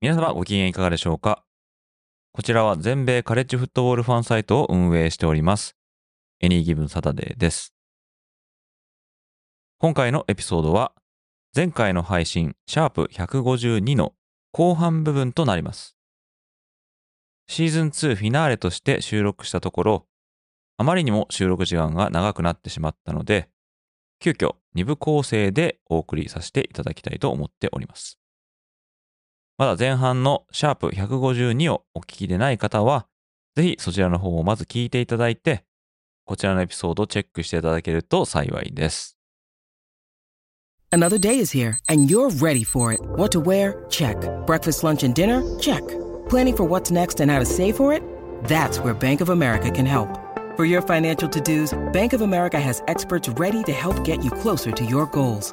皆様ご機嫌いかがでしょうか？こちらは全米カレッジフットボールファンサイトを運営しております。エニーギブンサタデーです。今回のエピソードは前回の配信シャープ152の後半部分となります。シーズン2フィナーレとして収録したところあまりにも収録時間が長くなってしまったので急遽2部構成でお送りさせていただきたいと思っております。まだ前半のシャープ152をお聞きでない方は、ぜひそちらの方をまず聞いていただいて、こちらのエピソードをチェックしていただけると幸いです。Another day is here and you're ready for it. What to wear? Check. Breakfast, lunch and dinner? Check. Planning for what's next and how to save for it? That's where Bank of America can help. For your financial to-dos, Bank of America has experts ready to help get you closer to your goals.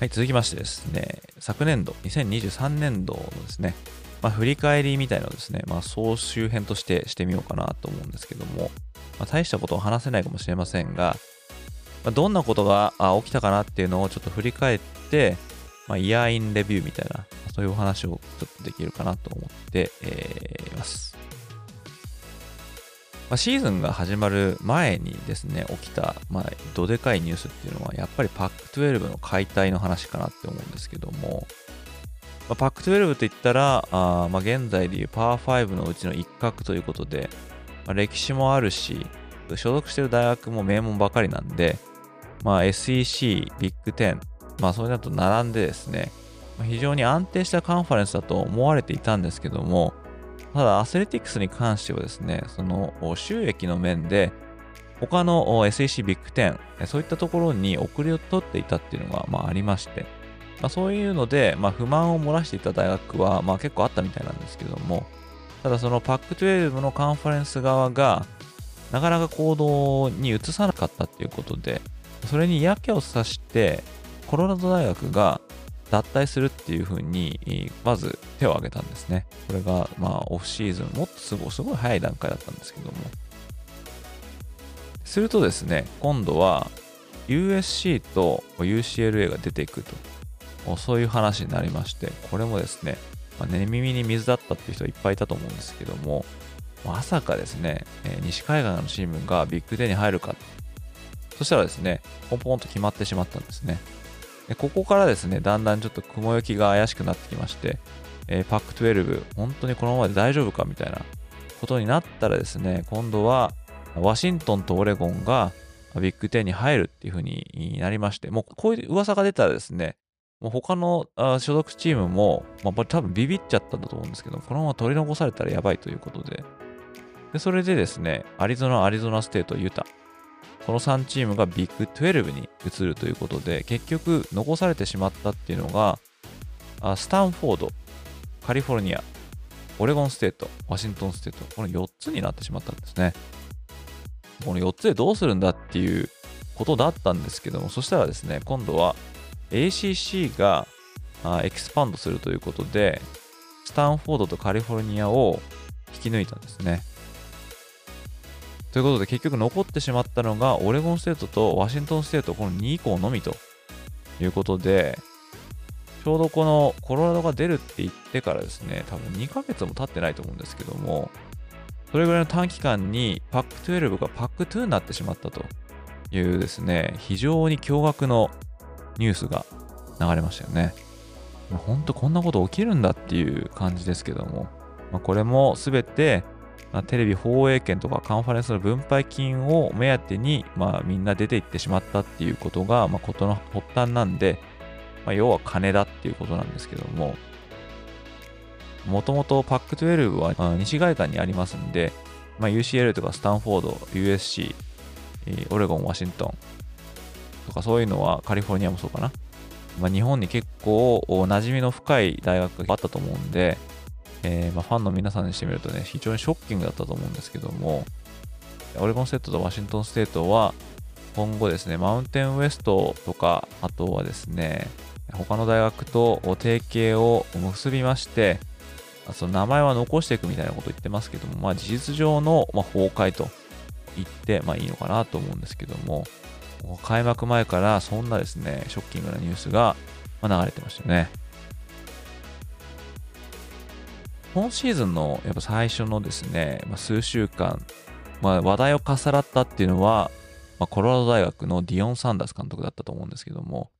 はい、続きましてですね、昨年度、2023年度のですね、まあ、振り返りみたいなのをですね、まあ、総集編としてしてみようかなと思うんですけども、まあ、大したことを話せないかもしれませんが、まあ、どんなことが起きたかなっていうのをちょっと振り返って、まあ、イヤーインレビューみたいな、そういうお話をちょっとできるかなと思って、います。まあ、シーズンが始まる前にですね、起きた、まあ、どでかいニュースっていうのは、やっぱりパック12の解体の話かなって思うんですけども、まあ、パック12といったら、あまあ、現在でいうパー5のうちの一角ということで、まあ、歴史もあるし、所属してる大学も名門ばかりなんで、まあ、SEC、ビッグ10、まあ、それだと並んでですね、非常に安定したカンファレンスだと思われていたんですけども、ただ、アスレティックスに関してはですね、その収益の面で、他の SEC ビッグ10、そういったところに遅れを取っていたっていうのが、まあ、ありまして、まあ、そういうので、まあ、不満を漏らしていた大学は、まあ、結構あったみたいなんですけども、ただそのパック12のカンファレンス側が、なかなか行動に移さなかったっていうことで、それに嫌気をさして、コロラド大学が脱退するっていうふうに、まず手を挙げたんですね。これが、まあ、オフシーズン、もっとすごい、すごい早い段階だったんですけども。するとですね、今度は USC と UCLA が出ていくと、そういう話になりまして、これもですね、まあ、寝耳に水だったっていう人いっぱいいたと思うんですけども、まさかですね、西海岸のチームがビッグデーに入るか。そしたらですね、ポンポンと決まってしまったんですね。でここからですね、だんだんちょっと雲行きが怪しくなってきまして、えー、パック12、本当にこのままで大丈夫かみたいなことになったらですね、今度はワシントンとオレゴンがビッグ10に入るっていう風になりまして、もうこういう噂が出たらですね、もう他の所属チームも、まあ、多分ビビっちゃったんだと思うんですけど、このまま取り残されたらやばいということで、でそれでですね、アリゾナ、アリゾナステート、ユタ、この3チームがビッグ12に移るということで、結局残されてしまったっていうのが、スタンフォード、カリフォルニア、オレゴンステート、ワシントンステート、この4つになってしまったんですね。この4つでどうするんだっていうことだったんですけども、そしたらですね、今度は ACC が expand するということで、スタンフォードとカリフォルニアを引き抜いたんですね。ということで結局残ってしまったのがオレゴンステートとワシントンステートこの2校のみということでちょうどこのコロラドが出るって言ってからですね多分2ヶ月も経ってないと思うんですけどもそれぐらいの短期間にパック12がパック2になってしまったというですね非常に驚愕のニュースが流れましたよね。本当こんなこと起きるんだっていう感じですけども、まあ、これも全て、まあ、テレビ放映権とかカンファレンスの分配金を目当てに、まあ、みんな出て行ってしまったっていうことが、まあ、ことの発端なんで、まあ、要は金だっていうことなんですけども、もともと PAC12 は西海岸にありますんで、まあ、UCL とかスタンフォード、USC、オレゴン、ワシントンとかそういうのはカリフォルニアもそうかな。まあ、日本に結構馴染みの深い大学があったと思うんで、えー、まあファンの皆さんにしてみるとね、非常にショッキングだったと思うんですけども、オレゴンステートとワシントンステートは今後ですね、マウンテンウエストとか、あとはですね、他の大学と提携を結びまして、その名前は残していくみたいなこと言ってますけども、まあ、事実上の、ま崩壊と言って、まあ、いいのかなと思うんですけども、開幕前からそんなですね、ショッキングなニュースが流れてましたね。今シーズンのやっぱ最初のですね、まあ、数週間、まあ、話題を重なったっていうのは、まあ、コロラド大学のディオン・サンダース監督だったと思うんですけども、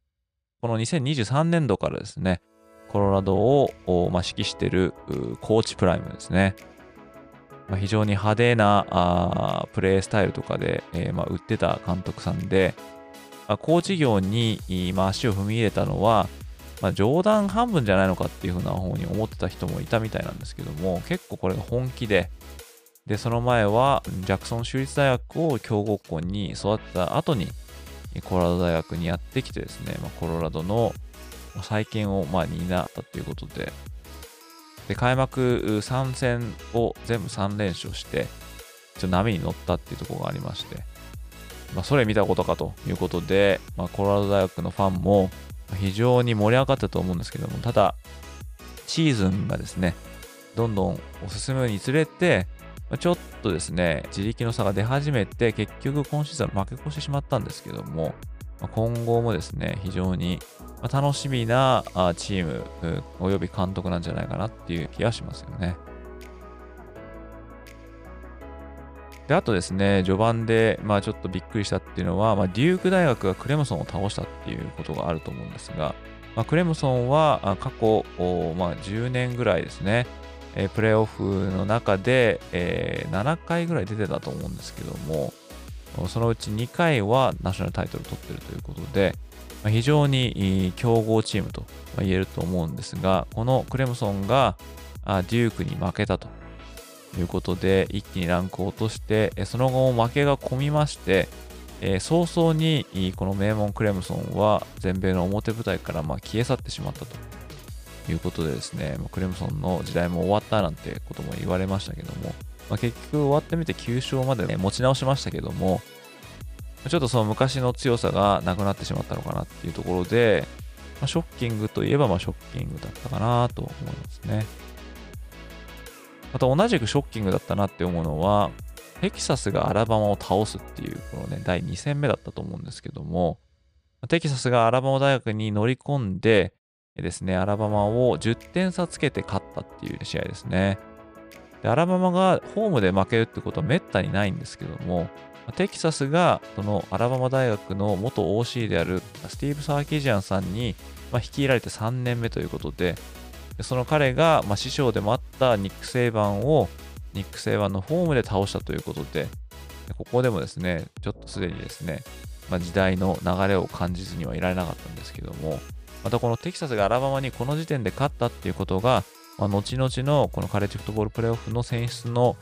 この2023年度からですね、コロラドを、まあ、指揮しているコーチプライムですね。まあ、非常に派手なプレースタイルとかで、えー、まあ、売ってた監督さんで、まあ、コーチ業に、まあ、足を踏み入れたのは、まあ、冗談半分じゃないのかっていうふうな方に思ってた人もいたみたいなんですけども、結構これが本気で、で、その前はジャクソン州立大学を強豪校に育った後に、コロラド大学にやってきてですね、まあ、コロラドの再建をまあ担ったということで、で開幕3戦を全部3連勝して、ちょっと波に乗ったっていうところがありまして、まあ、それ見たことかということで、まあ、コロラド大学のファンも非常に盛り上がったと思うんですけども、ただ、シーズンがですね、どんどん進むにつれて、ちょっとですね、自力の差が出始めて、結局今シーズン負け越してしまったんですけども、今後もですね、非常に楽しみなチームおよび監督なんじゃないかなっていう気がしますよね。で、あとですね、序盤で、まあちょっとびっくりしたっていうのは、まあ、デューク大学がクレムソンを倒したっていうことがあると思うんですが、まあ、クレムソンは過去、まあ、10年ぐらいですね、えプレーオフの中で、えー、7回ぐらい出てたと思うんですけども、そのうち2回はナショナルタイトル取ってるということで、まあ、非常に強豪チームと言えると思うんですが、このクレムソンがデュークに負けたと。いうことで、一気にランクを落として、その後も負けが込みまして、え、早々にこの名門クレムソンは全米の表舞台からま消え去ってしまったということでですね、クレムソンの時代も終わったなんてことも言われましたけども、まあ、結局終わってみて9勝まで、ね、持ち直しましたけども、ちょっとその昔の強さがなくなってしまったのかなっていうところで、まあ、ショッキングといえばまショッキングだったかなと思いますね。また同じくショッキングだったなって思うのは、テキサスがアラバマを倒すっていう、このね、第2戦目だったと思うんですけども、テキサスがアラバマ大学に乗り込んでですね、アラバマを10点差つけて勝ったっていう試合ですね。でアラバマがホームで負けるってことはめったにないんですけども、テキサスがそのアラバマ大学の元 OC であるスティーブ・サーキジアンさんに、まあ、率いられて3年目ということで、その彼が、まあ、師匠でもあったニック・セイバンをニック・セイバンのホームで倒したということで、ここでもですね、ちょっとすでにですね、まあ、時代の流れを感じずにはいられなかったんですけども、またこのテキサスがアラバマにこの時点で勝ったっていうことが、まあ、後々のこのカレッジフットボールプレーオフの選出の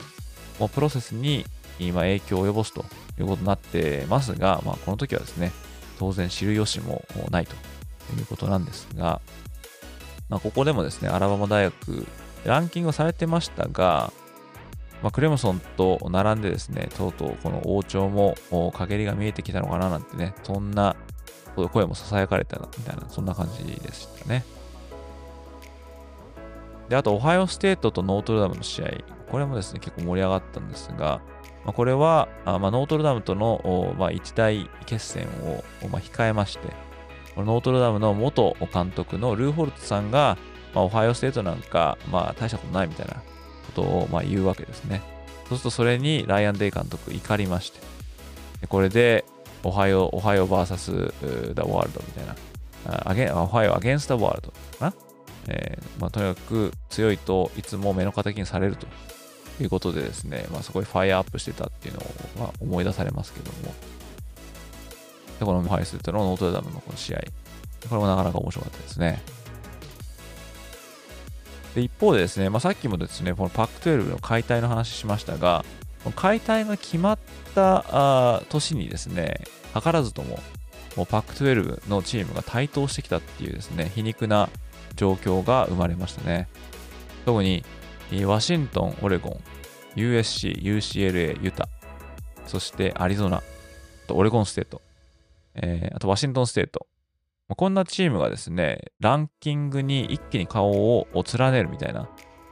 プロセスに今影響を及ぼすということになってますが、まあ、この時はですね、当然知る由もないということなんですが、まあ、ここでもですね、アラバマ大学、ランキングされてましたが、まあ、クレムソンと並んでですね、とうとうこの王朝も陰りが見えてきたのかななんてね、そんな声も囁かれたみたいな、そんな感じでしたね。で、あと、オハイオステートとノートルダムの試合、これもですね、結構盛り上がったんですが、まあ、これは、あまあ、ノートルダムとの、まあ、一大決戦を、まあ、控えまして、ノートルダムの元監督のルーホルツさんが、まあ、オハイオステートなんか、まあ、大したことないみたいなことを、まあ、言うわけですね。そうすると、それにライアン・デイ監督怒りまして、これで、オハイオ、オハイオ VS ダ・ワールドみたいなアゲ、オハイオ against the world かな？えーまあ、とにかく強いといつも目の敵にされるということでですね、まあ、そこにファイアアップしてたっていうのを、まあ、思い出されますけども、でこのハイステのノートルダムのこの試合、これもなかなか面白かったですね。で一方でですね、まあ、さっきもですね、このパック12の解体の話しましたが、解体が決まったあ年にですね、図らずとも、もうパック12のチームが台頭してきたっていうですね、皮肉な状況が生まれましたね。特に、ワシントン、オレゴン、USC、UCLA、ユタ、そしてアリゾナ、とオレゴンステート、えー、あとワシントンステート、こんなチームがですね、ランキングに一気に顔を連ねるみたいな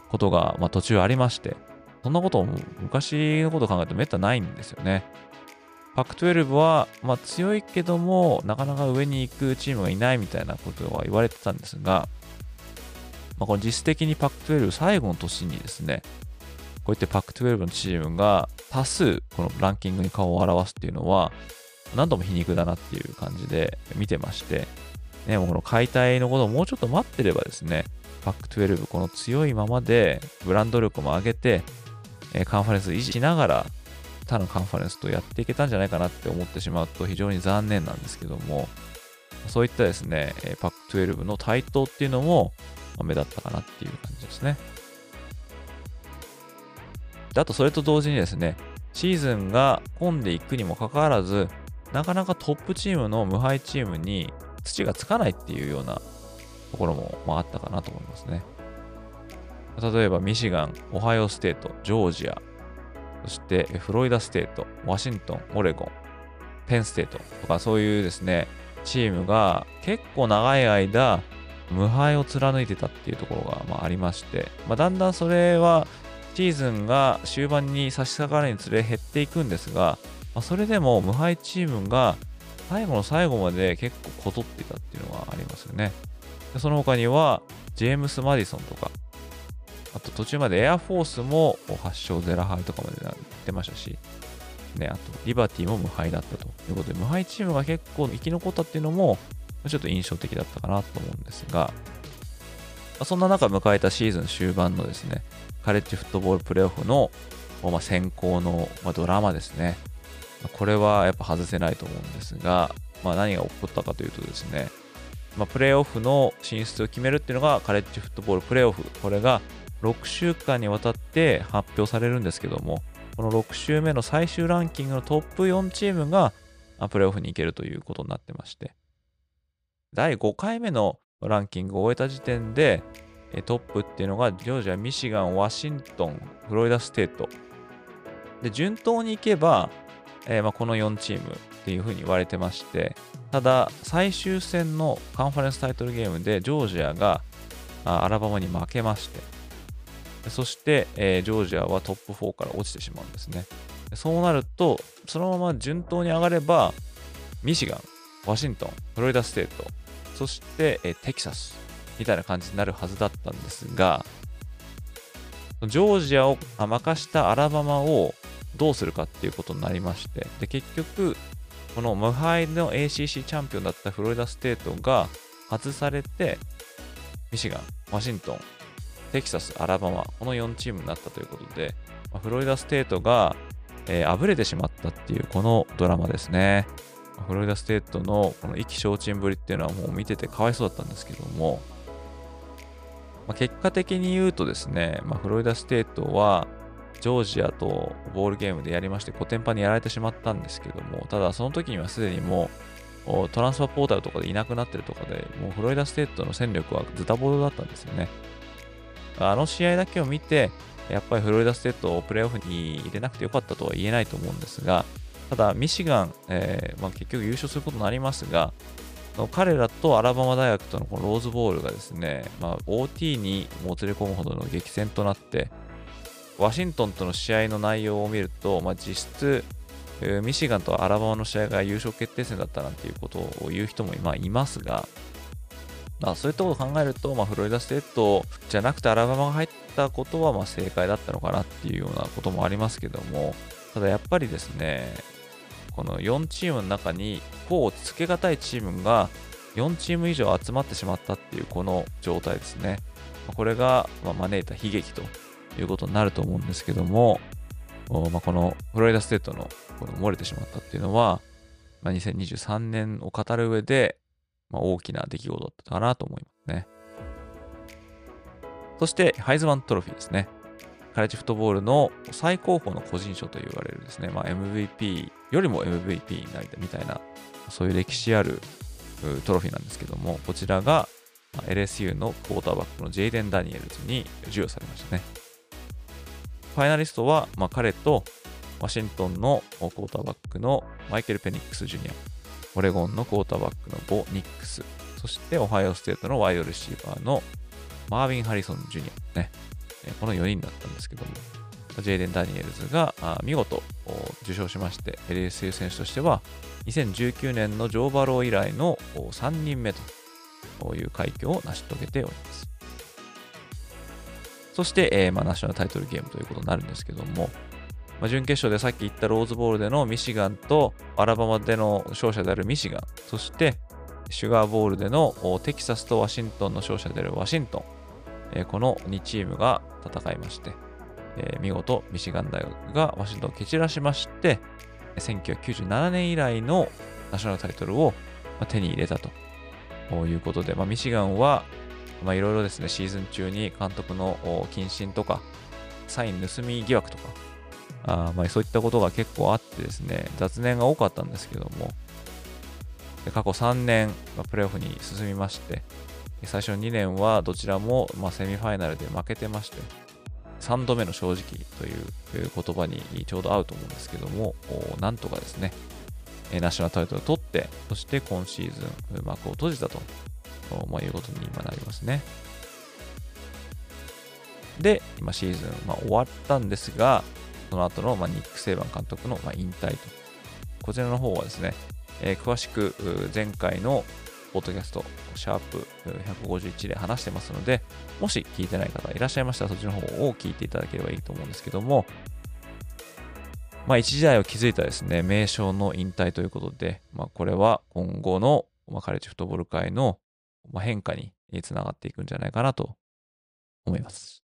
ことが、まあ、途中ありまして、そんなことを昔のことを考えるとめったないんですよね。パック12は、まあ、強いけども、なかなか上に行くチームがいないみたいなことは言われてたんですが、まあ、この実質的にパック12最後の年にですね、こういってパック12のチームが多数このランキングに顔を表すっていうのは、何度も皮肉だなっていう感じで見てまして、ね、もうこの解体のことをもうちょっと待ってればですね、パック12、この強いままでブランド力も上げて、カンファレンス維持しながら他のカンファレンスとやっていけたんじゃないかなって思ってしまうと非常に残念なんですけども、そういったですね、パック12の台頭っていうのも目立ったかなっていう感じですね。であとそれと同時にですね、シーズンが混んでいくにもかかわらず、なかなかトップチームの無敗チームに土がつかないっていうようなところも、まあ、あったかなと思いますね。例えばミシガン、オハイオステート、ジョージア、そしてフロリダステート、ワシントン、オレゴン、ペンステートとかそういうですね、チームが結構長い間無敗を貫いてたっていうところがまあありまして、まあ、だんだんそれはシーズンが終盤に差し掛かるにつれ減っていくんですが、まあ、それでも無敗チームが最後の最後まで結構こぞっていたっていうのがありますよね。でその他には、ジェームス・マディソンとか、あと途中までエアフォースも8勝0敗とかまで行ってましたし、ね、あとリバティも無敗だったということで、無敗チームが結構生き残ったっていうのも、ちょっと印象的だったかなと思うんですが、そんな中迎えたシーズン終盤のですね、カレッジフットボールプレーオフの、ま、先行の、ま、ドラマですね。これはやっぱ外せないと思うんですが、まあ、何が起こったかというとですね、まあ、プレーオフの進出を決めるっていうのがカレッジフットボールプレーオフ。これが6週間にわたって発表されるんですけども、この6週目の最終ランキングのトップ4チームがプレーオフに行けるということになってまして、第5回目のランキングを終えた時点で、トップっていうのがジョージア、ミシガン、ワシントン、フロリダステート。で、順当に行けば、えー、まあ、この4チームっていうふうに言われてまして、ただ、最終戦のカンファレンスタイトルゲームでジョージアがアラバマに負けまして、そして、えー、ジョージアはトップ4から落ちてしまうんですね。そうなると、そのまま順当に上がれば、ミシガン、ワシントン、フロリダステート、そして、えー、テキサスみたいな感じになるはずだったんですが、ジョージアを負かしたアラバマをどうするかっていうことになりまして、で、結局、この無敗の ACC チャンピオンだったフロリダステートが外されて、ミシガン、ワシントン、テキサス、アラバマ、この4チームになったということで、まフロリダステートが、えー、あぶれてしまったっていうこのドラマですね。フロリダステートのこの意気消沈ぶりっていうのはもう見ててかわいそうだったんですけども、まあ、結果的に言うとですね、まあ、フロリダステートはジョージアとボールゲームでやりまして、コテンパンにやられてしまったんですけども、ただその時にはすでにもうトランスファーポータルとかでいなくなってるとかで、もうフロリダステートの戦力はズタボロだったんですよね。あの試合だけを見て、やっぱりフロリダステートをプレーオフに入れなくてよかったとは言えないと思うんですが、ただ、ミシガン、えーまあ、結局優勝することになりますが、彼らとアラバマ大学とのこのローズボールがですね、まあ、OT にもつれ込むほどの激戦となって、ワシントンとの試合の内容を見ると、まあ、実質、ミシガンとアラバマの試合が優勝決定戦だったなんていうことを言う人もまいますが、まあ、そういったことを考えると、まあ、フロリダステートじゃなくてアラバマが入ったことはま正解だったのかなっていうようなこともありますけども、ただやっぱりですね、この4チームの中に、こうつけがたいチームが4チーム以上集まってしまったっていうこの状態ですね。これが招いた悲劇ということになると思うんですけども、まあ、このフロリダステートのこの漏れてしまったっていうのは、まあ、2023年を語る上で、まあ、大きな出来事だったかなと思いますね。そして、ハイズマントロフィーですね。カレッジフットボールの最高峰の個人賞と言われるですね、まあ、MVP よりも MVP になりたいみたいな、そういう歴史あるトロフィーなんですけども、こちらが LSU のクォーターバックのジェイデン・ダニエルズに授与されましたね。ファイナリストは、まあ、彼とワシントンのクォーターバックのマイケル・ペニックス・ジュニア、オレゴンのクォーターバックのボ・ニックス、そしてオハイオステートのワイドレシーバーのマービン・ハリソン・ジュニアね、この4人だったんですけども、ジェイデン・ダニエルズが見事受賞しまして、LSU 選手としては2019年のジョー・バロー以来の3人目という快挙を成し遂げております。そして、えー、まあ、ナショナルタイトルゲームということになるんですけども、まあ、準決勝でさっき言ったローズボールでのミシガンとアラバマでの勝者であるミシガン、そしてシュガーボールでのテキサスとワシントンの勝者であるワシントン、えー、この2チームが戦いまして、えー、見事ミシガン大学がワシントンを蹴散らしまして、1997年以来のナショナルタイトルを手に入れたということで、まあ、ミシガンはいろいろですね、シーズン中に監督の謹慎とか、サイン盗み疑惑とか、あまあ、そういったことが結構あってですね、雑念が多かったんですけども、で過去3年、ま、プレーオフに進みまして、最初の2年はどちらも、ま、セミファイナルで負けてまして、3度目の正直という言葉にちょうど合うと思うんですけども、なんとかですね、ナショナルタイトルを取って、そして今シーズン幕を閉じたと、まあ、いうことに今なりますね。で、今シーズン、まあ、終わったんですが、その後の、まあ、ニック・セイバン監督の、まあ、引退と。こちらの方はですね、えー、詳しく前回のポッドキャスト、シャープ151で話してますので、もし聞いてない方いらっしゃいましたら、そっちの方を聞いていただければいいと思うんですけども、まあ、一時代を築いたですね、名称の引退ということで、まあ、これは今後の、まあ、カレッジフットボール界のま変化につながっていくんじゃないかなと思います。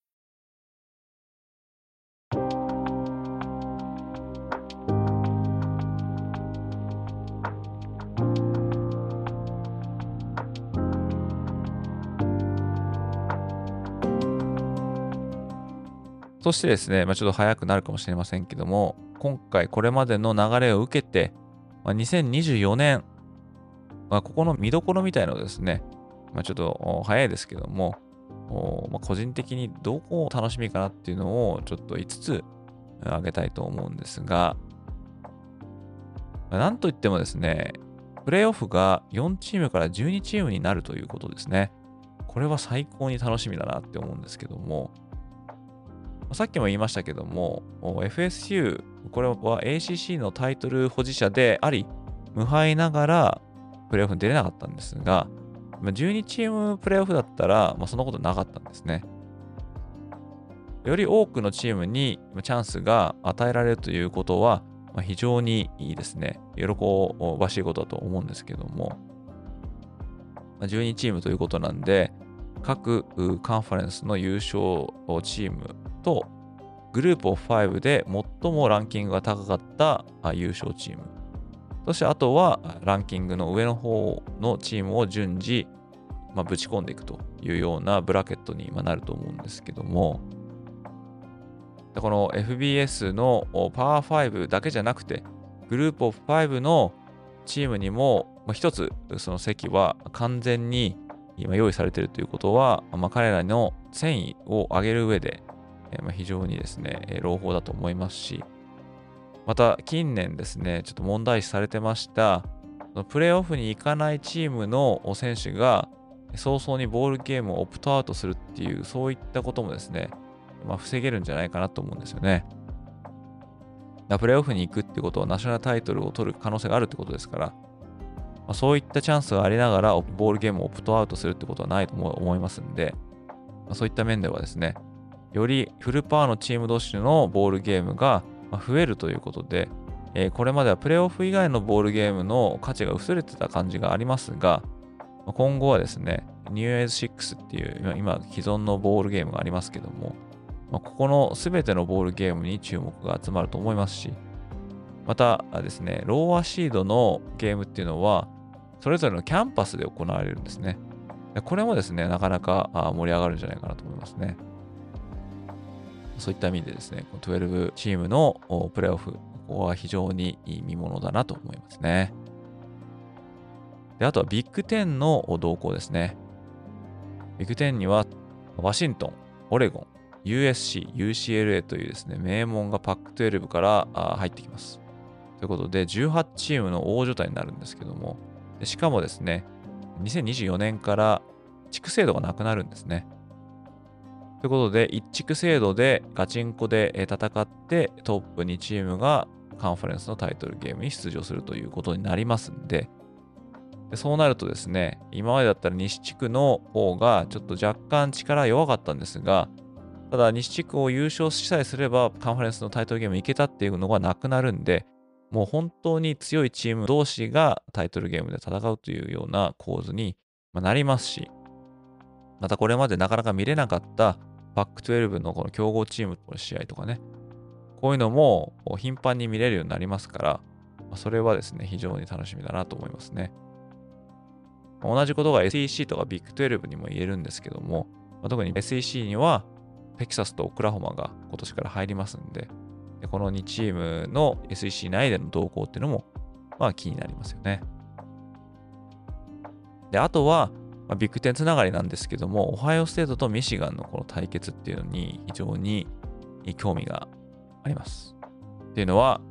そしてですね、まあ、ちょっと早くなるかもしれませんけども、今回これまでの流れを受けて、まあ、2024年、まあ、ここの見どころみたいのですね、まあ、ちょっと早いですけども、まあ、個人的にどこを楽しみかなっていうのをちょっと5つ挙げたいと思うんですが、ま、なんといってもですね、プレイオフが4チームから12チームになるということですね。これは最高に楽しみだなって思うんですけども、さっきも言いましたけども、FSU、これは ACC のタイトル保持者であり、無敗ながらプレーオフに出れなかったんですが、12チームプレーオフだったら、まあ、そんなことなかったんですね。より多くのチームにチャンスが与えられるということは、まあ、非常にいいですね。喜ばしいことだと思うんですけども、まあ、12チームということなんで、各カンファレンスの優勝チームと、グループオフ5で最もランキングが高かった優勝チーム。そしてあとはランキングの上の方のチームを順次、まあ、ぶち込んでいくというようなブラケットになると思うんですけども、この FBS のパワー5だけじゃなくて、グループオフ5のチームにも一つその席は完全に今用意されているということは、まあ、彼らの戦意を上げる上で、ま、非常にですね、朗報だと思いますし、また近年ですね、ちょっと問題視されてましたプレーオフに行かないチームの選手が早々にボールゲームをオプトアウトするっていう、そういったこともですね、まあ、防げるんじゃないかなと思うんですよね。プレーオフに行くってことはナショナルタイトルを取る可能性があるってことですから、まあ、そういったチャンスがありながらボールゲームをオプトアウトするってことはないと思いますんで、まあ、そういった面ではですね、よりフルパワーのチーム同士のボールゲームが増えるということで、え、これまではプレーオフ以外のボールゲームの価値が薄れてた感じがありますが、今後はですね、New a ズ6っていう今既存のボールゲームがありますけども、ここの全てのボールゲームに注目が集まると思いますし、またですね、ローアシードのゲームっていうのは、それぞれのキャンパスで行われるんですね。これもですね、なかなか盛り上がるんじゃないかなと思いますね。そういった意味でですね、12チームのプレーオフ、ここは非常に見ものだなと思いますね。で、あとはビッグ10の動向ですね。ビッグ10には、ワシントン、オレゴン、USC、UCLA というですね、名門がパック12から入ってきます。ということで、18チームの大所帯になるんですけども、しかもですね、2024年から地区制度がなくなるんですね。ということで、一地区制度でガチンコで戦ってトップ2チームがカンファレンスのタイトルゲームに出場するということになりますんで、でそうなるとですね、今までだったら西地区の方がちょっと若干力弱かったんですが、ただ西地区を優勝しさえすればカンファレンスのタイトルゲームいけたっていうのがなくなるんで、もう本当に強いチーム同士がタイトルゲームで戦うというような構図になりますし、またこれまでなかなか見れなかったパック12のこの強豪チームとの試合とかね、こういうのも頻繁に見れるようになりますから、それはですね、非常に楽しみだなと思いますね。同じことが SEC とかビッグ12にも言えるんですけども、特に SEC にはテキサスとオクラホマが今年から入りますんで、でこの2チームの SEC 内での動向っていうのも、まあ気になりますよね。で、あとは、まあ、ビッグ10つながりなんですけども、オハイオステートとミシガンのこの対決っていうのに非常に興味があります。っていうのは、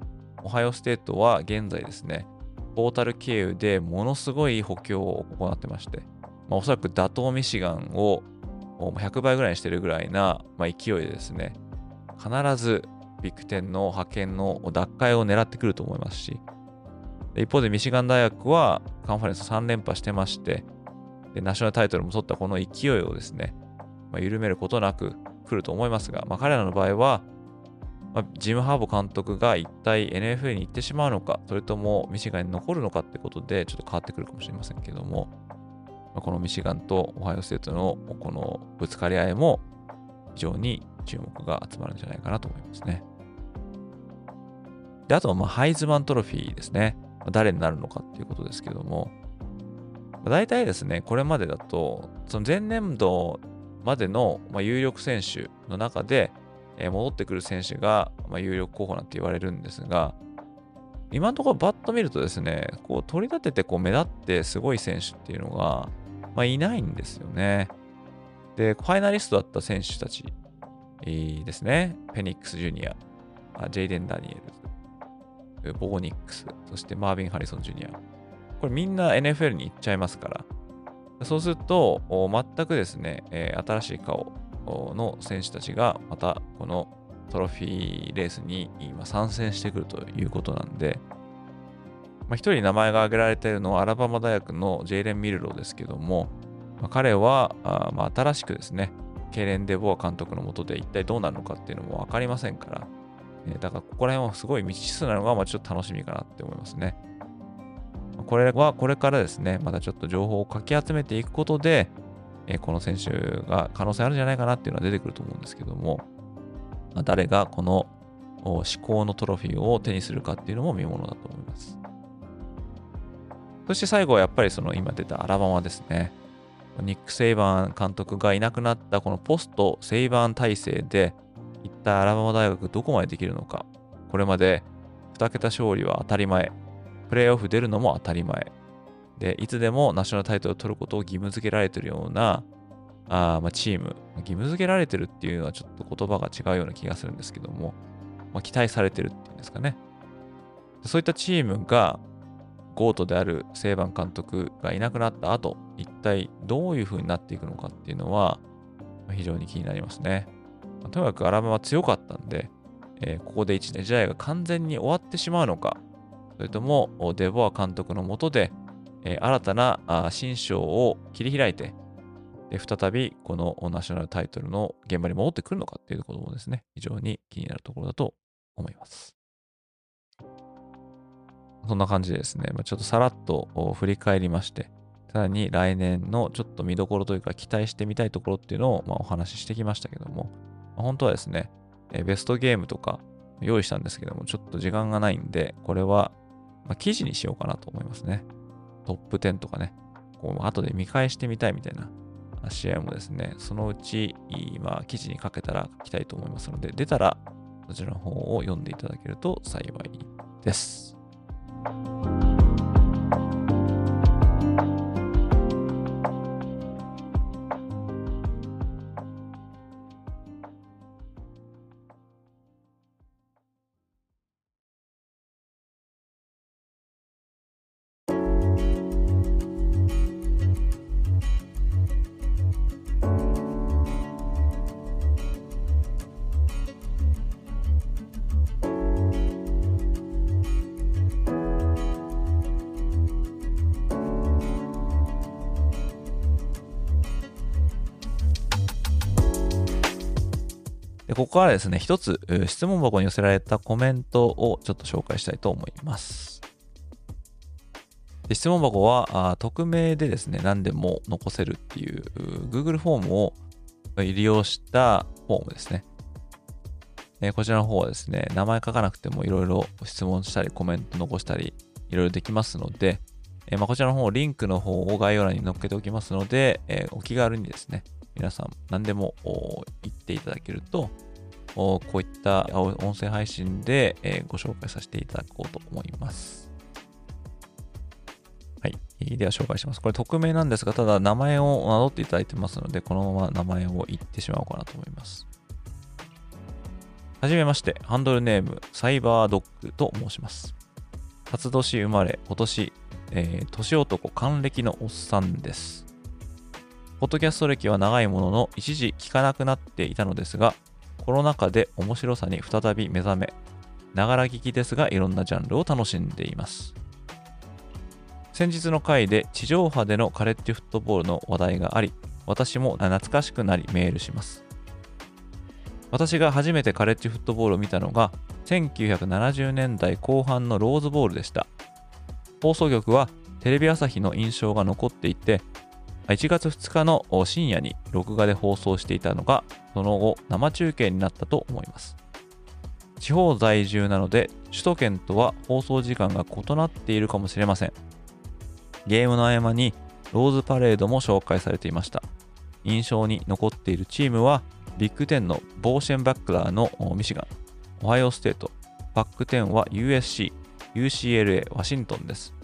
オハイオステートは現在ですね、ポータル経由でものすごい補強を行ってまして、まあ、おそらく打倒ミシガンを100倍ぐらいにしてるぐらいな、まあ、勢いでですね、必ずビッグ10の派遣の奪回を狙ってくると思いますし、一方でミシガン大学はカンファレンス3連覇してまして、でナショナルタイトルも取ったこの勢いをですね、まあ、緩めることなく来ると思いますが、まあ、彼らの場合は、まあ、ジム・ハーボ監督が一体 NFL に行ってしまうのか、それともミシガンに残るのかってことでちょっと変わってくるかもしれませんけども、まあ、このミシガンとオハイオステートのこのぶつかり合いも非常に注目が集まるんじゃないかなと思いますね。で、あとはまあハイズマントロフィーですね。誰になるのかっていうことですけども、大体ですね、これまでだと、その前年度までのま有力選手の中で、え戻ってくる選手がま有力候補なんて言われるんですが、今のところバッと見るとですね、こう取り立ててこう目立ってすごい選手っていうのが、まあ、いないんですよね。で、ファイナリストだった選手たちですね。フェニックス・ジュニア、ジェイデン・ダニエルズ、ボーニックス、そしてマービン・ハリソン・ジュニア。これみんな NFL に行っちゃいますから。そうすると、全くですね、新しい顔の選手たちがまたこのトロフィーレースに今参戦してくるということなんで、まあ、一人名前が挙げられているのはアラバマ大学のジェイレン・ミルロですけども、ま、彼はあ、ま、新しくですね、ケイレン・デボア監督のもとで一体どうなるのかっていうのも分かりませんから、え、だからここら辺はすごい未知数なのがまあちょっと楽しみかなって思いますね。これはこれからですね、またちょっと情報をかき集めていくことで、えー、この選手が可能性あるんじゃないかなっていうのは出てくると思うんですけども、ま、誰がこの至高のトロフィーを手にするかっていうのも見ものだと思います。そして最後はやっぱりその今出たアラバマですね。ニック・セイバーン監督がいなくなったこのポスト・セイバーン体制で、一体アラバマ大学どこまでできるのか。これまで2桁勝利は当たり前。プレーオフ出るのも当たり前。で、いつでもナショナルタイトルを取ることを義務付けられてるようなあまあチーム、義務付けられてるっていうのはちょっと言葉が違うような気がするんですけども、まあ、期待されてるっていうんですかね。そういったチームがゴートであるセイバン監督がいなくなった後、一体どういう風になっていくのかっていうのは、非常に気になりますね。とにかくアラバマは強かったんで、えー、ここで1年時代が完全に終わってしまうのか、それともデボア監督のもとで、え、新たな新章を切り開いて、で再びこのナショナルタイトルの現場に戻ってくるのかっていうころもですね、非常に気になるところだと思います。そんな感じでですね、ま、ちょっとさらっと振り返りまして、さらに来年のちょっと見どころというか期待してみたいところっていうのをまお話ししてきましたけども、ま、本当はですね、ベストゲームとか用意したんですけども、ちょっと時間がないんで、これはま記事にしようかなと思いますね。トップ10とかね、こう後で見返してみたいみたいな試合もですね、そのうち、今、記事に書けたら書きたいと思いますので、出たら、そちらの方を読んでいただけると幸いです。ここからですね、一つ質問箱に寄せられたコメントをちょっと紹介したいと思います。で質問箱は匿名でですね、何でも残せるっていう Google フォームを利用したフォームですね。でこちらの方はですね、名前書かなくてもいろいろ質問したりコメント残したりいろいろできますので、えまあ、こちらの方、リンクの方を概要欄に載っけておきますので、え、お気軽にですね、皆さん何でも言っていただけると、こういった音声配信で、ご紹介させていただこうと思います。はい。では紹介します。これ匿名なんですが、ただ名前を名乗っていただいてますので、このまま名前を言ってしまおうかなと思います。はじめまして、ハンドルネーム、サイバードッグと申します。辰年生まれ、今年、えー、年男還暦のおっさんです。ポッドキャスト歴は長いものの一時聞かなくなっていたのですが、コロナ禍で面白さに再び目覚め、ながら聞きですがいろんなジャンルを楽しんでいます。先日の回で地上波でのカレッジフットボールの話題があり、私も懐かしくなりメールします。私が初めてカレッジフットボールを見たのが1970年代後半のローズボールでした。放送局はテレビ朝日の印象が残っていて、1月2日の深夜に録画で放送していたのが、その後生中継になったと思います。地方在住なので、首都圏とは放送時間が異なっているかもしれません。ゲームの合間にローズパレードも紹介されていました。印象に残っているチームは、ビッグ10のボーシェンバックラーのミシガン、オハイオステート、パック10は USC、UCLA、ワシントンです。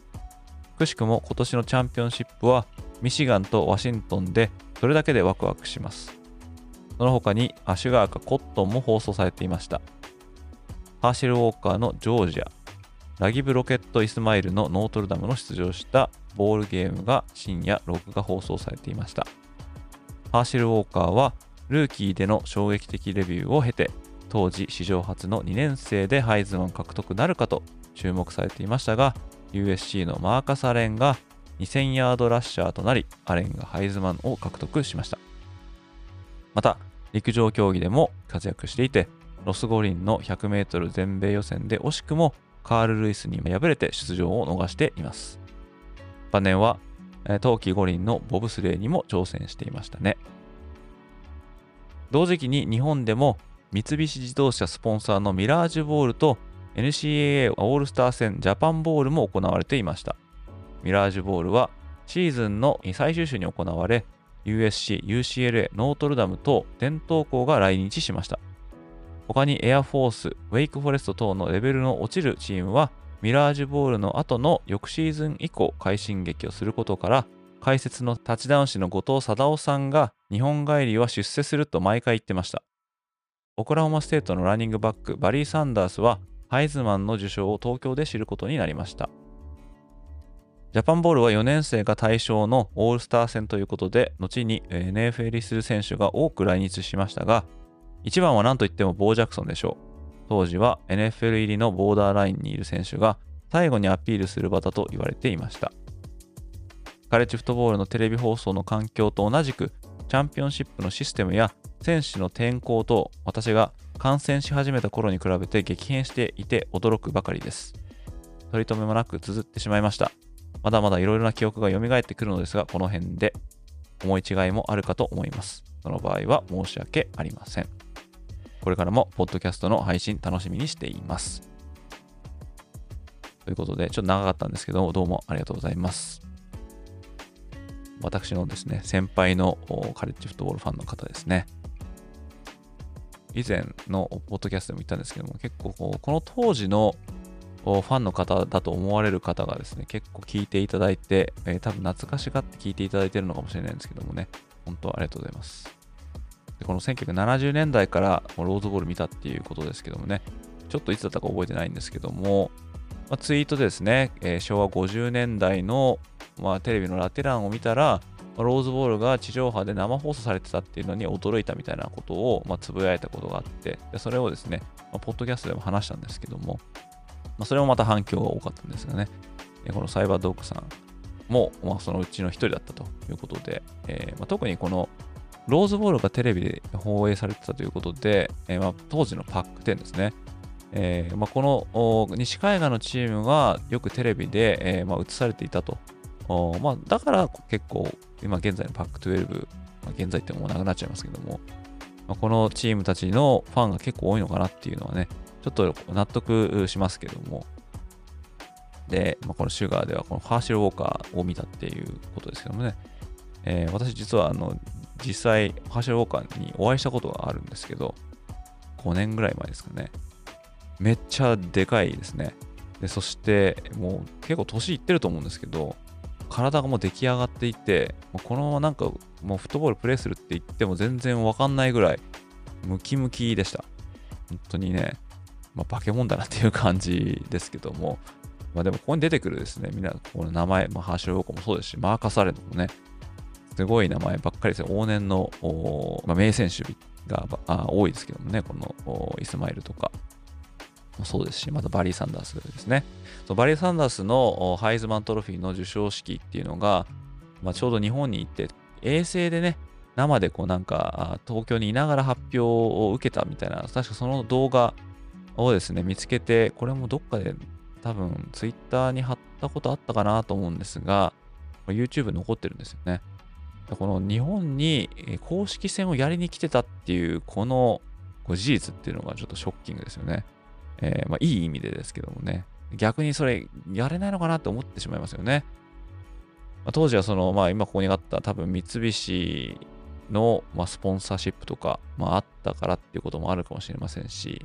くしくも今年のチャンピオンシップはミシガンとワシントンでそれだけでワクワクします。その他にはシュガーかコットンも放送されていました。ハーシェル・ウォーカーのジョージア、ラギブ・ロケット・イスマイルのノートルダムの出場したボールゲームが深夜録画放送されていました。ハーシェル・ウォーカーはルーキーでの衝撃的レビューを経て当時史上初の2年生でハイズマン獲得なるかと注目されていましたが USC のマーカス・アレンが2000ヤードラッシャーとなり、アレンがハイズマンを獲得しました。また、陸上競技でも活躍していて、ロス五輪の 100m 全米予選で惜しくもカール・ルイスに敗れて出場を逃しています。晩年は冬季五輪のボブスレーにも挑戦していましたね。同時期に日本でも三菱自動車スポンサーのミラージュボールと NCAA オールスター戦ジャパンボールも行われていました。ミラージュボールはシーズンの最終週に行われ USC、UCLA、ノートルダム等伝統校が来日しました。他にエアフォース、ウェイクフォレスト等のレベルの落ちるチームはミラージュボールの後の翌シーズン以降快進撃をすることから解説のタッチダウン誌の後藤完夫さんが日本帰りは出世すると毎回言ってました。オクラホマステートのランニングバックバリー・サンダースはハイズマンの受賞を東京で知ることになりました。ジャパンボールは4年生が対象のオールスター戦ということで、後に NFL 入りする選手が多く来日しましたが、一番は何といってもボー・ジャクソンでしょう。当時は NFL 入りのボーダーラインにいる選手が最後にアピールする場だと言われていました。カレッジフットボールのテレビ放送の環境と同じく、チャンピオンシップのシステムや選手の転向と私が感染し始めた頃に比べて激変していて驚くばかりです。取り留めもなく綴ってしまいました。まだまだいろいろな記憶が蘇ってくるのですが、この辺で思い違いもあるかと思います。その場合は申し訳ありません。これからもポッドキャストの配信楽しみにしています。ということで、ちょっと長かったんですけど、どうもありがとうございます。私のですね、先輩のカレッジフットボールファンの方ですね。以前のポッドキャストでも言ったんですけども、結構この当時のファンの方だと思われる方がですね、結構聞いていただいて、えー、多分懐かしがって聞いていただいてるのかもしれないんですけどもね、本当ありがとうございます。でこの1970年代からローズボール見たっていうことですけどもね、ちょっといつだったか覚えてないんですけども、まあ、ツイートでですね、えー、昭和50年代の、まあ、テレビのラテランを見たら、ローズボールが地上波で生放送されてたっていうのに驚いたみたいなことを、まあ、つぶやいたことがあって、それをですね、まあ、ポッドキャストでも話したんですけども、まあ、それもまた反響が多かったんですがね、このサイバードッグさんも、まあ、そのうちの一人だったということで、えーまあ、特にこのローズボールがテレビで放映されてたということで、えーまあ、当時のパック10ですね、えーまあ、この西海岸のチームがよくテレビで、えまあ、映されていたと。まあ、だから結構、今現在のパック12、まあ、現在ってもうなくなっちゃいますけども、まあ、このチームたちのファンが結構多いのかなっていうのはね、ちょっと納得しますけども、で、まあ、このシュガーではこのハーシル・ウォーカーを見たっていうことですけどもね、えー、私実はあの実際ハーシル・ウォーカーにお会いしたことがあるんですけど、5年ぐらい前ですかね。めっちゃでかいですね。で、そして、もう結構年いってると思うんですけど、体がもう出来上がっていて、もうこのままなんかもうフットボールプレイするって言っても全然わかんないぐらいムキムキでした。本当にね、まあ、化け物だなっていう感じですけども、まあでもここに出てくるですね、みんなこの名前、まあ、ハーシュル・ウォーカーもそうですし、マーカス・アレンもね、すごい名前ばっかりですね。往年の、まあ、名選手があ多いですけどもね、このイスマイルとか、そうですし、またバリー・サンダースですね。そうバリー・サンダースのハイズマントロフィーの授賞式っていうのが、まあ、ちょうど日本に行って、衛星でね、生でこうなんか東京にいながら発表を受けたみたいな、確かその動画をですね、見つけて、これもどっかで多分ツイッターに貼ったことあったかなと思うんですが、YouTube 残ってるんですよね。この日本に公式戦をやりに来てたっていう、この事実っていうのがちょっとショッキングですよね。えー、まあ、いい意味でですけどもね。逆にそれやれないのかなって思ってしまいますよね。まあ、当時はその、まあ今ここにあった多分三菱の、まあ、スポンサーシップとか、まああったからっていうこともあるかもしれませんし、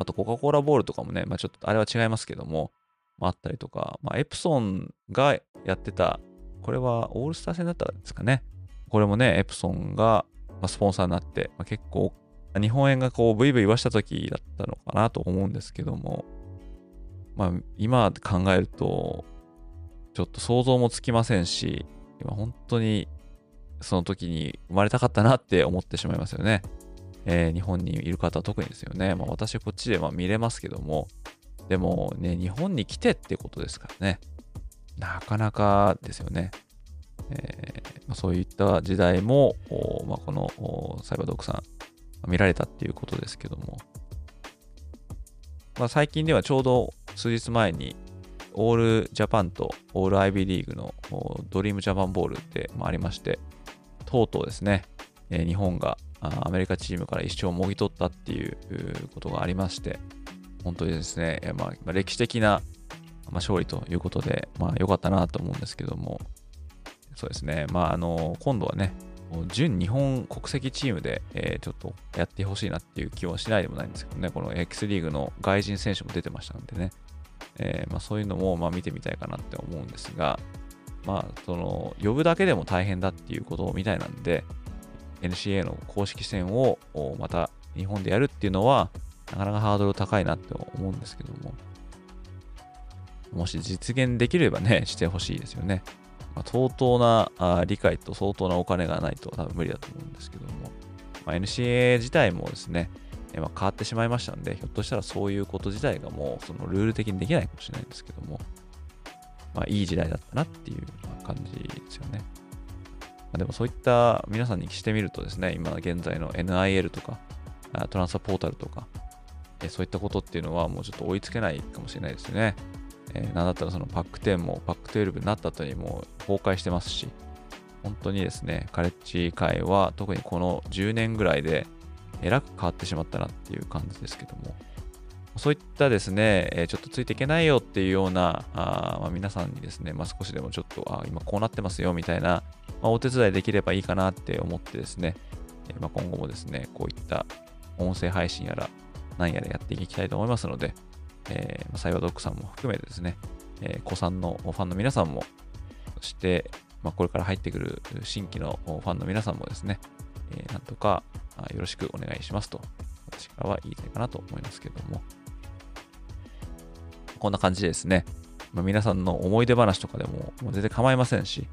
あとコカ・コーラボールとかもね、まあちょっとあれは違いますけども、まああったりとか、まあエプソンがやってた、これはオールスター戦だったんですかね。これもね、エプソンがスポンサーになって、まあ、結構日本円がこうブイブイ言わした時だったのかなと思うんですけども、まあ今考えると、ちょっと想像もつきませんし、今本当にその時に生まれたかったなって思ってしまいますよね。えー、日本にいる方は特にですよね。まあ私こっちでま見れますけども、でもね、日本に来てってことですからね。なかなかですよね。えー、そういった時代も、まあ、このサイバードッグさん見られたっていうことですけども、まあ、最近ではちょうど数日前にオールジャパンとオール IB リーグのドリームジャパンボールってありまして、とうとうですね、え日本がアメリカチームから一勝をもぎ取ったっていうことがありまして、本当にですね、まあ、歴史的な勝利ということで、まあ良かったなと思うんですけども、そうですね、まああの、今度はね、準日本国籍チームで、えー、ちょっとやってほしいなっていう気はしないでもないんですけどね、この X リーグの外人選手も出てましたのでね、えー、まあ、そういうのもまあ見てみたいかなって思うんですが、まあ、その呼ぶだけでも大変だっていうことみたいなんで、NCA の公式戦をまた日本でやるっていうのは、なかなかハードル高いなって思うんですけども、もし実現できればね、してほしいですよね。まあ、相当なあ理解と相当なお金がないと多分無理だと思うんですけども、まあ、NCA 自体もですね、まあ、変わってしまいましたんで、ひょっとしたらそういうこと自体がもうそのルール的にできないかもしれないんですけども、まあ、いい時代だったなっていう感じですよね。ま、でもそういった皆さんにしてみるとですね、今現在の NIL とか、トランスポータルとか、そういったことっていうのはもうちょっと追いつけないかもしれないですね。えー、なんだったらそのパック10もパック12になった後にもう崩壊してますし、本当にですね、カレッジ界は特にこの10年ぐらいでえらく変わってしまったなっていう感じですけども、そういったですね、ちょっとついていけないよっていうような、あまあ、皆さんにですね、まあ、少しでもちょっと、あ今こうなってますよみたいな、まあ、お手伝いできればいいかなって思ってですね、まあ、今後もですね、こういった音声配信やら、何やらやっていきたいと思いますので、えー、サイバードッグさんも含めてですね、えー、子さんのファンの皆さんも、そして、まあ、これから入ってくる新規のファンの皆さんもですね、えー、なんとかよろしくお願いしますと、私からは言いたいかなと思いますけども、こんな感じでですね、まあ、皆さんの思い出話とかでももう全然構いませんし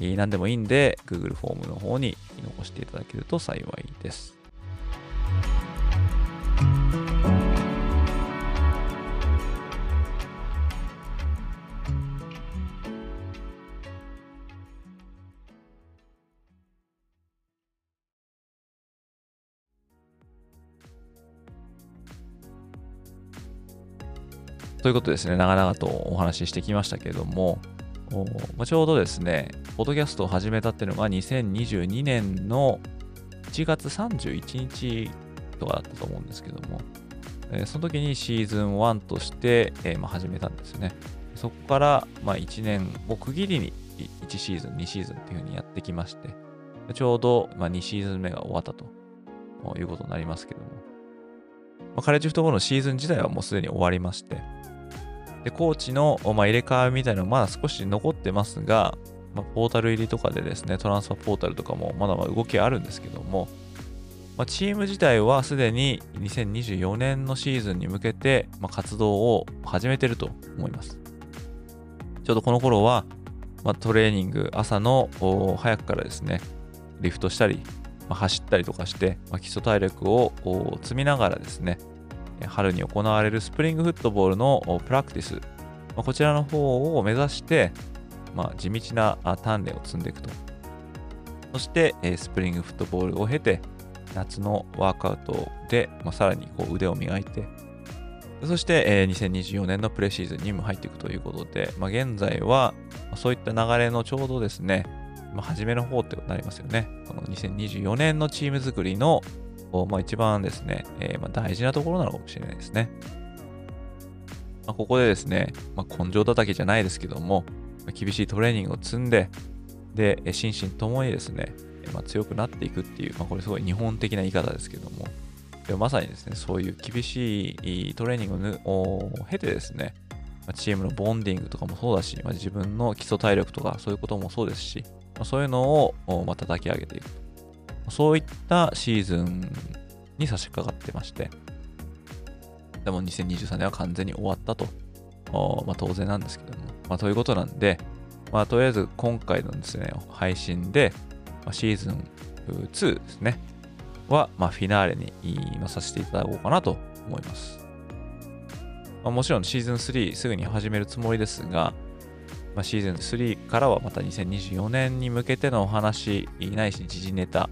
え、何でもいいんで、Google フォームの方に残していただけると幸いです。ということですね、長々とお話ししてきましたけれども、ま、ちょうどですね、ポッドキャストを始めたっていうのが2022年の1月31日とかだったと思うんですけども、え、その時にシーズン1として、え、ま、始めたんですよね。そこから、ま、1年を区切りに1シーズン、2シーズンっていう風にやってきまして、ちょうど、ま、2シーズン目が終わったということになりますけども、ま、カレッジフットボールのシーズン自体はもうすでに終わりまして、で、コーチの、まあ、入れ替えみたいなのまだ少し残ってますが、まあ、ポータル入りとかでですね、トランスファーポータルとかもまだまだ動きあるんですけども、まあ、チーム自体はすでに2024年のシーズンに向けて、まあ、活動を始めてると思います。ちょうどこの頃は、まあ、トレーニング、朝の早くからですね、リフトしたり、まあ、走ったりとかして、まあ、基礎体力を積みながらですね、春に行われるスプリングフットボールのプラクティス、まこちらの方を目指して、ま、地道な鍛錬を積んでいくと。そして、スプリングフットボールを経て、夏のワークアウトで、まあ、さらにこう腕を磨いて、そして、え、2024年のプレシーズンにも入っていくということで、ま、現在は、そういった流れのちょうどですね、まあ、初めの方ってことになりますよね。この2024年のチーム作りのまあ、一番ですね、えー、まあ大事なところなのかもしれないですね。まあ、ここでですね、まあ、根性叩きじゃないですけども、まあ、厳しいトレーニングを積んで、で、心身ともにですね、まあ、強くなっていくっていう、まあ、これすごい日本的な言い方ですけども、でもまさにですね、そういう厳しいトレーニングを経てですね、まあ、チームのボンディングとかもそうだし、まあ、自分の基礎体力とかそういうこともそうですし、まあ、そういうのをまた叩き上げていくと。そういったシーズンに差し掛かってまして、でも2023年は完全に終わったと、まあ、当然なんですけども、まあ、ということなんで、まあ、とりあえず今回のですね、配信で、まあ、シーズン2ですね、は、まあ、フィナーレに今させていただこうかなと思います。まあ、もちろんシーズン3すぐに始めるつもりですが、まあ、シーズン3からはまた2024年に向けてのお話、ないし時事ネタ、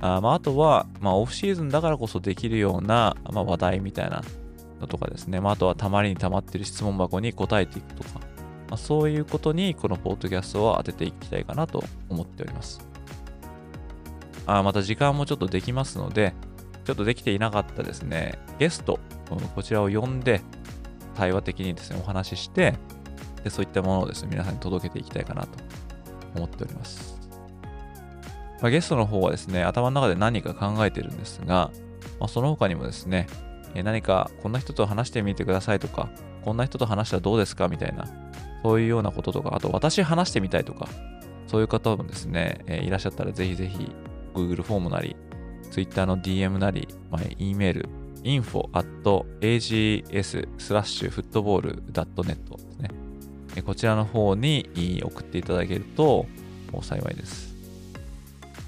あ,、まあ、あとは、まあ、オフシーズンだからこそできるような、まあ、話題みたいなのとかですね、まあ、あとはたまりにたまってる質問箱に答えていくとか、まあ、そういうことにこのポッドキャストを当てていきたいかなと思っております。あまた時間もちょっとできますので、ちょっとできていなかったですね、ゲスト、こちらを呼んで、対話的にですね、お話しして、でそういったものをですね、皆さんに届けていきたいかなと思っております。まあ、ゲストの方はですね、頭の中で何か考えてるんですが、まあ、その他にもですね、何かこんな人と話してみてくださいとか、こんな人と話したらどうですかみたいな、そういうようなこととか、あと私話してみたいとか、そういう方もですね、いらっしゃったらぜひぜひ Google フォームなり、Twitter の DM なり、まあ、E メール、info.ags スラッシュフットボール .net ですね。こちらの方に送っていただけると幸いです。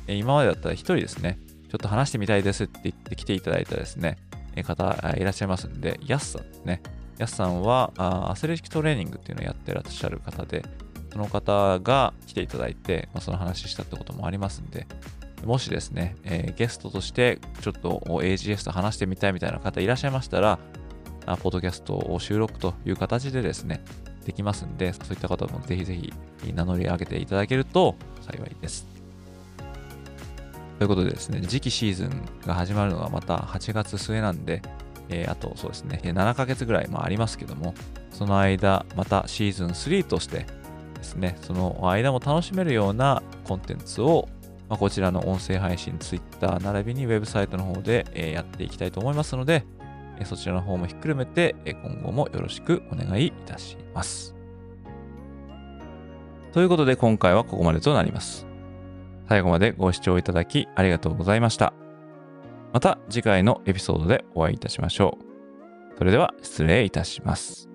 今までだったら1人ですね、ちょっと話してみたいですって言って来ていただいたですね、方いらっしゃいますんで、ヤスさんですね。ヤスさんはアスレチックトレーニングっていうのをやってらっしゃる方で、その方が来ていただいて、まあ、その話したってこともありますんで、もしですね、えー、ゲストとしてちょっと AGS と話してみたいみたいな方いらっしゃいましたら、あポッドキャストを収録という形でですね、できますんで、そういった方もぜひぜひ名乗り上げていただけると幸いです。ということでですね、次期シーズンが始まるのがまた8月末なんで、えー、あとそうですね、7ヶ月ぐらいもありますけども、その間、またシーズン3としてですね、その間も楽しめるようなコンテンツを、まあ、こちらの音声配信、Twitter 並びにウェブサイトの方で、え、やっていきたいと思いますので、え、そちらの方もひっくるめて、え今後もよろしくお願いいたします。ということで今回はここまでとなります。最後までご視聴いただきありがとうございました。また次回のエピソードでお会いいたしましょう。それでは失礼いたします。